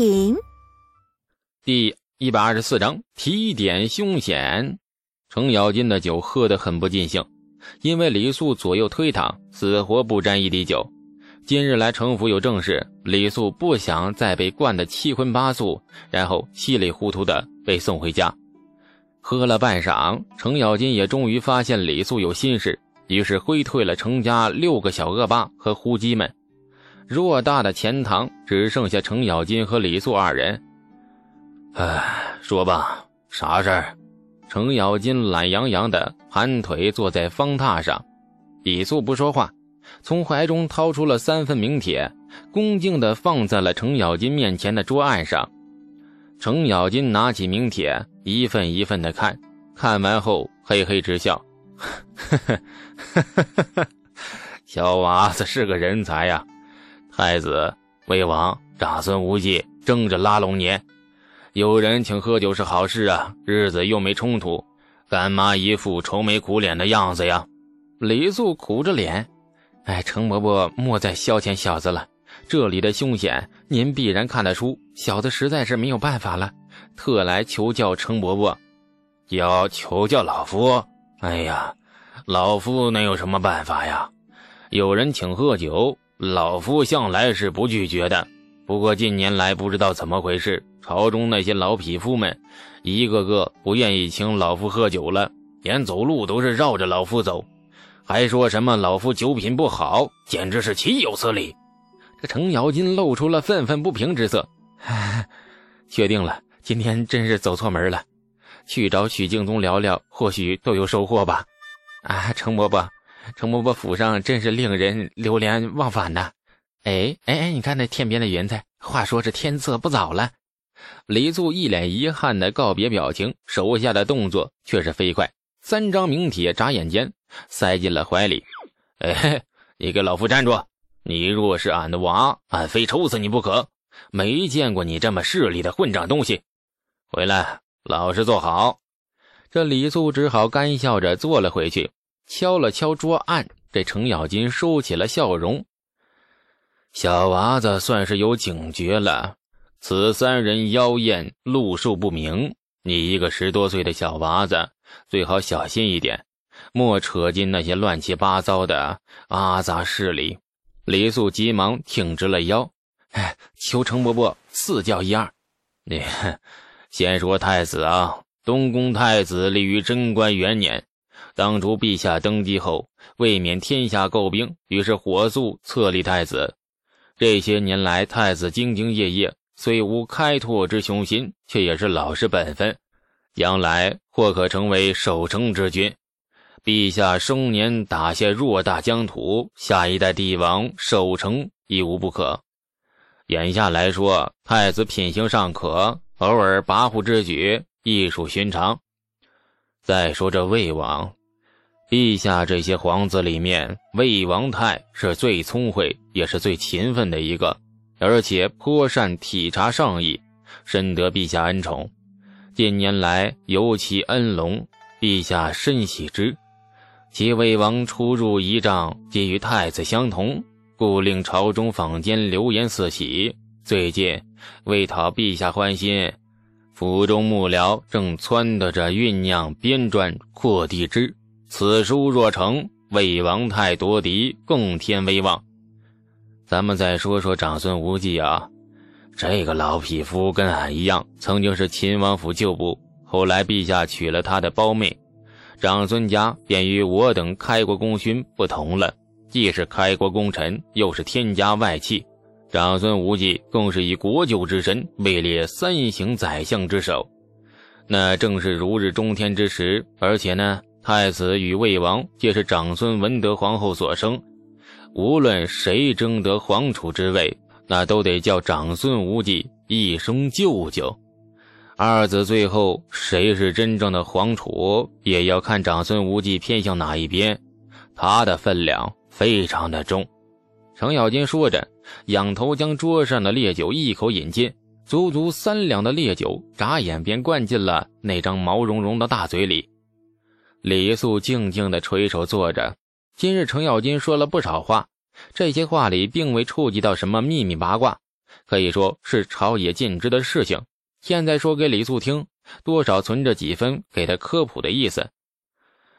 品。第一百二十四章提点凶险。程咬金的酒喝得很不尽兴，因为李素左右推搪，死活不沾一滴酒。今日来城府有正事，李素不想再被灌得七荤八素，然后稀里糊涂的被送回家。喝了半晌，程咬金也终于发现李素有心事，于是挥退了程家六个小恶霸和呼鸡们。偌大的钱塘只剩下程咬金和李素二人。哎，说吧，啥事儿？程咬金懒洋洋的盘腿坐在方榻上，李素不说话，从怀中掏出了三份名帖，恭敬的放在了程咬金面前的桌案上。程咬金拿起名帖，一份一份的看，看完后嘿嘿直笑：“呵呵呵呵呵呵，小娃子是个人才呀。”太子、魏王、长孙无忌争着拉拢你，有人请喝酒是好事啊，日子又没冲突，干嘛一副愁眉苦脸的样子呀？李素苦着脸，哎，程伯伯莫再消遣小子了，这里的凶险您必然看得出，小子实在是没有办法了，特来求教程伯伯。要求教老夫？哎呀，老夫能有什么办法呀？有人请喝酒。老夫向来是不拒绝的，不过近年来不知道怎么回事，朝中那些老匹夫们一个个不愿意请老夫喝酒了，连走路都是绕着老夫走，还说什么老夫酒品不好，简直是岂有此理！这程咬金露出了愤愤不平之色，确定了，今天真是走错门了，去找许敬宗聊聊，或许都有收获吧。啊，程伯伯。程伯伯府上真是令人流连忘返呐！哎哎哎，你看那天边的云彩。话说这天色不早了。李素一脸遗憾的告别表情，手下的动作却是飞快。三张名帖眨眼间塞进了怀里。哎，你给老夫站住！你若是俺的娃，俺非抽死你不可！没见过你这么势利的混账东西！回来，老实坐好。这李素只好干笑着坐了回去。敲了敲桌案，这程咬金收起了笑容。小娃子算是有警觉了。此三人妖艳，路数不明。你一个十多岁的小娃子，最好小心一点，莫扯进那些乱七八糟的阿杂事里。李素急忙挺直了腰：“哎，求程伯伯赐教一二。你先说太子啊，东宫太子立于贞观元年。”当初陛下登基后，为免天下诟病，于是火速册立太子。这些年来，太子兢兢业业，虽无开拓之雄心，却也是老实本分，将来或可成为守城之君。陛下生年打下偌大疆土，下一代帝王守城亦无不可。眼下来说，太子品行尚可，偶尔跋扈之举亦属寻常。再说这魏王。陛下这些皇子里面，魏王泰是最聪慧，也是最勤奋的一个，而且颇善体察上意，深得陛下恩宠。近年来尤其恩隆，陛下深喜之。其魏王出入仪仗皆与太子相同，故令朝中坊间流言四起。最近为讨陛下欢心，府中幕僚正撺掇着酝酿编撰扩地之。此书若成，魏王泰夺嫡，更添威望。咱们再说说长孙无忌啊，这个老匹夫跟俺一样，曾经是秦王府旧部，后来陛下娶了他的胞妹，长孙家便与我等开国功勋不同了，既是开国功臣，又是天家外戚。长孙无忌更是以国舅之身位列三行宰相之首，那正是如日中天之时。而且呢。太子与魏王皆是长孙文德皇后所生，无论谁争得皇储之位，那都得叫长孙无忌一声舅舅。二子最后谁是真正的皇储，也要看长孙无忌偏向哪一边，他的分量非常的重。程咬金说着，仰头将桌上的烈酒一口饮尽，足足三两的烈酒，眨眼便灌进了那张毛茸茸的大嘴里。李素静静的垂手坐着。今日程咬金说了不少话，这些话里并未触及到什么秘密八卦，可以说是朝野尽知的事情。现在说给李素听，多少存着几分给他科普的意思。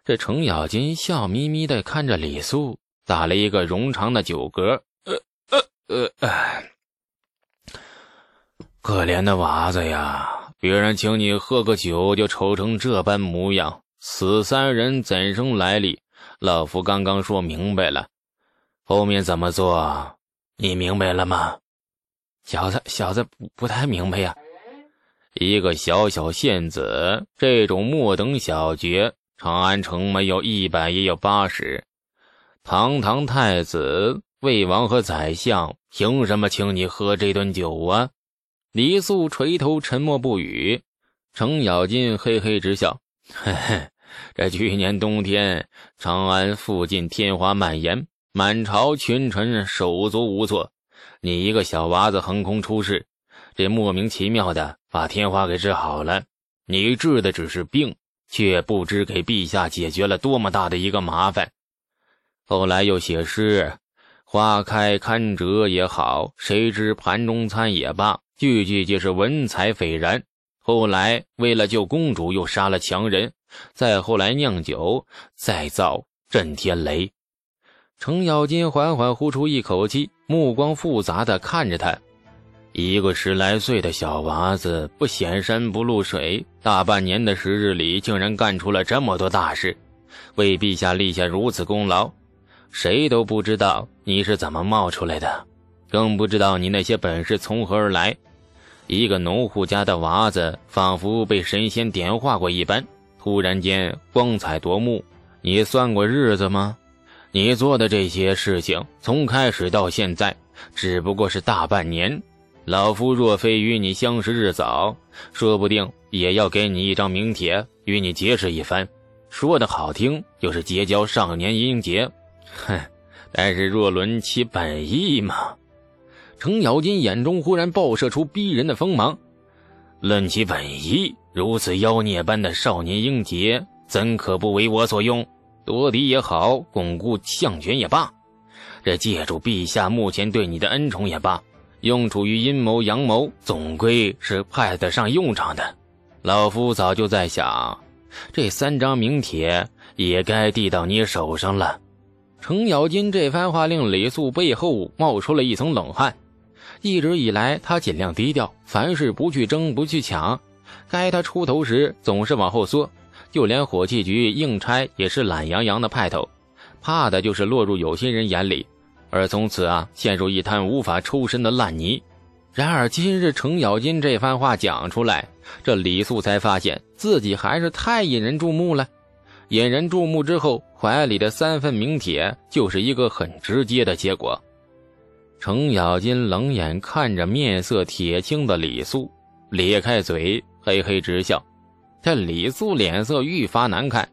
这程咬金笑眯眯的看着李素，打了一个冗长的酒嗝。呃呃呃，可怜的娃子呀！别人请你喝个酒，就愁成这般模样。死三人怎生来历？老夫刚刚说明白了，后面怎么做？你明白了吗？小子，小子不不太明白呀。一个小小县子，这种末等小爵，长安城没有一百也有八十。堂堂太子、魏王和宰相，凭什么请你喝这顿酒啊？李素垂头沉默不语。程咬金嘿嘿直笑：“嘿嘿，这去年冬天，长安附近天花蔓延，满朝群臣手足无措，你一个小娃子横空出世。”这莫名其妙的把天花给治好了，你治的只是病，却不知给陛下解决了多么大的一个麻烦。后来又写诗，花开堪折也好，谁知盘中餐也罢，句句皆是文采斐然。后来为了救公主，又杀了强人，再后来酿酒，再造震天雷。程咬金缓缓呼出一口气，目光复杂的看着他。一个十来岁的小娃子，不显山不露水，大半年的时日里，竟然干出了这么多大事，为陛下立下如此功劳，谁都不知道你是怎么冒出来的，更不知道你那些本事从何而来。一个农户家的娃子，仿佛被神仙点化过一般，突然间光彩夺目。你算过日子吗？你做的这些事情，从开始到现在，只不过是大半年。老夫若非与你相识日早，说不定也要给你一张名帖，与你结识一番。说的好听，就是结交少年英杰。哼！但是若论其本意嘛，程咬金眼中忽然爆射出逼人的锋芒。论其本意，如此妖孽般的少年英杰，怎可不为我所用？夺嫡也好，巩固相权也罢，这借助陛下目前对你的恩宠也罢。用处于阴谋阳谋，总归是派得上用场的。老夫早就在想，这三张名帖也该递到你手上了。程咬金这番话令李素背后冒出了一层冷汗。一直以来，他尽量低调，凡事不去争，不去抢。该他出头时，总是往后缩。就连火器局应差也是懒洋洋的派头，怕的就是落入有心人眼里。而从此啊，陷入一滩无法抽身的烂泥。然而今日程咬金这番话讲出来，这李素才发现自己还是太引人注目了。引人注目之后，怀里的三份名帖就是一个很直接的结果。程咬金冷眼看着面色铁青的李素，咧开嘴，嘿嘿直笑。这李素脸色愈发难看。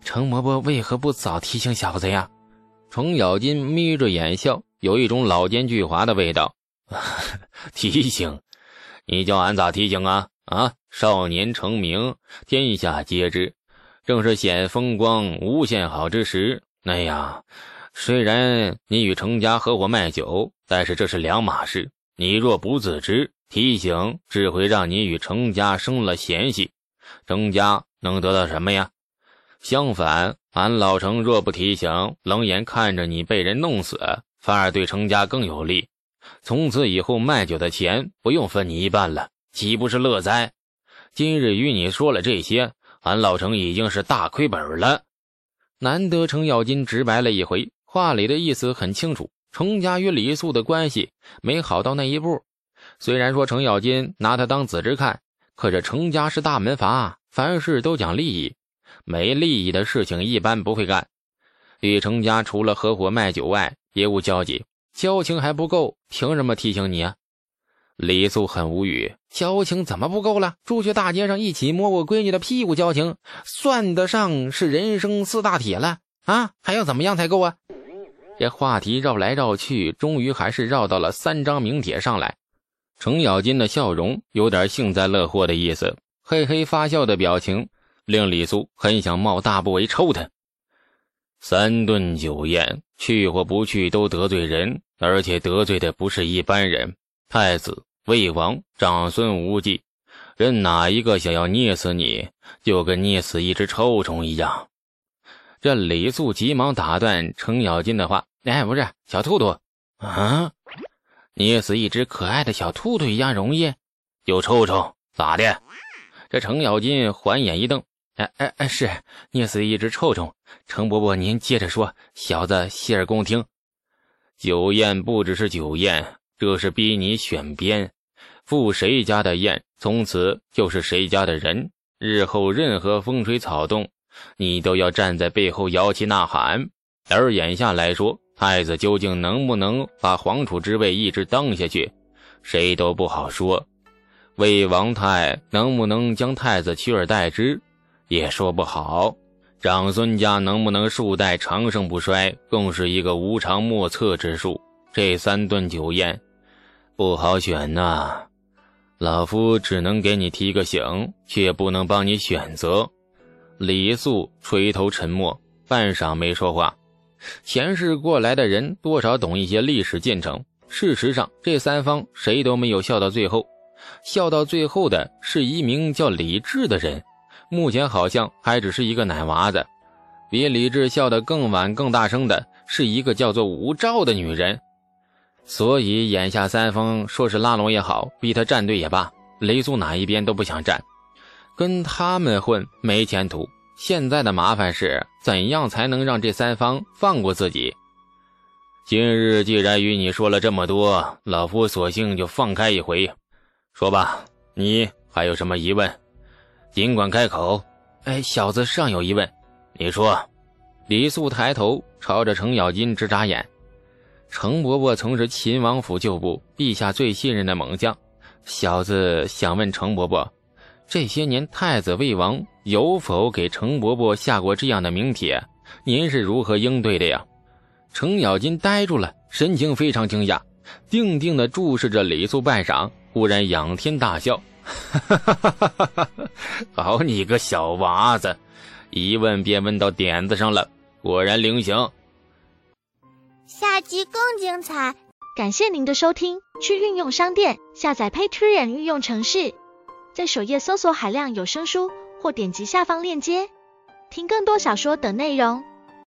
程伯伯为何不早提醒小子呀？程咬金眯着眼笑，有一种老奸巨猾的味道。提醒？你叫俺咋提醒啊？啊！少年成名，天下皆知，正是显风光、无限好之时。那样，虽然你与程家合伙卖酒，但是这是两码事。你若不自知，提醒只会让你与程家生了嫌隙，程家能得到什么呀？相反。俺老程若不提醒，冷眼看着你被人弄死，反而对程家更有利。从此以后，卖酒的钱不用分你一半了，岂不是乐哉？今日与你说了这些，俺老程已经是大亏本了。难得程咬金直白了一回，话里的意思很清楚：程家与李素的关系没好到那一步。虽然说程咬金拿他当子侄看，可这程家是大门阀，凡事都讲利益。没利益的事情一般不会干。与程家除了合伙卖酒外，别无交集，交情还不够，凭什么提醒你啊？李素很无语，交情怎么不够了？出去大街上一起摸过闺女的屁股，交情算得上是人生四大铁了啊？还要怎么样才够啊？这话题绕来绕去，终于还是绕到了三张名帖上来。程咬金的笑容有点幸灾乐祸的意思，嘿嘿发笑的表情。令李素很想冒大不韪抽他。三顿酒宴，去或不去都得罪人，而且得罪的不是一般人。太子、魏王、长孙无忌，任哪一个想要捏死你，就跟捏死一只臭虫一样。这李素急忙打断程咬金的话：“哎，不是小兔兔啊，捏死一只可爱的小兔兔一样容易？有臭虫咋的？”这程咬金环眼一瞪：“哎哎哎，是捏死一只臭虫。程伯伯，您接着说，小子洗耳恭听。酒宴不只是酒宴，这是逼你选边，赴谁家的宴，从此就是谁家的人。日后任何风吹草动，你都要站在背后摇旗呐喊。而眼下来说，太子究竟能不能把皇储之位一直当下去，谁都不好说。”魏王太能不能将太子取而代之，也说不好。长孙家能不能数代长盛不衰，更是一个无常莫测之数。这三顿酒宴，不好选呐。老夫只能给你提个醒，却不能帮你选择。李素垂头沉默，半晌没说话。前世过来的人多少懂一些历史进程。事实上，这三方谁都没有笑到最后。笑到最后的是一名叫李治的人，目前好像还只是一个奶娃子。比李治笑得更晚、更大声的是一个叫做吴兆的女人。所以眼下三方说是拉拢也好，逼他站队也罢，雷苏哪一边都不想站，跟他们混没前途。现在的麻烦是怎样才能让这三方放过自己？今日既然与你说了这么多，老夫索性就放开一回。说吧，你还有什么疑问？尽管开口。哎，小子尚有疑问。你说。李素抬头朝着程咬金直眨眼。程伯伯曾是秦王府旧部，陛下最信任的猛将。小子想问程伯伯，这些年太子、魏王有否给程伯伯下过这样的名帖？您是如何应对的呀？程咬金呆住了，神情非常惊讶，定定地注视着李素半晌。忽然仰天大笑，哈哈哈哈哈！好你个小娃子，一问便问到点子上了，果然灵醒。下集更精彩，感谢您的收听。去运用商店下载 Patreon 运用城市，在首页搜索海量有声书，或点击下方链接听更多小说等内容。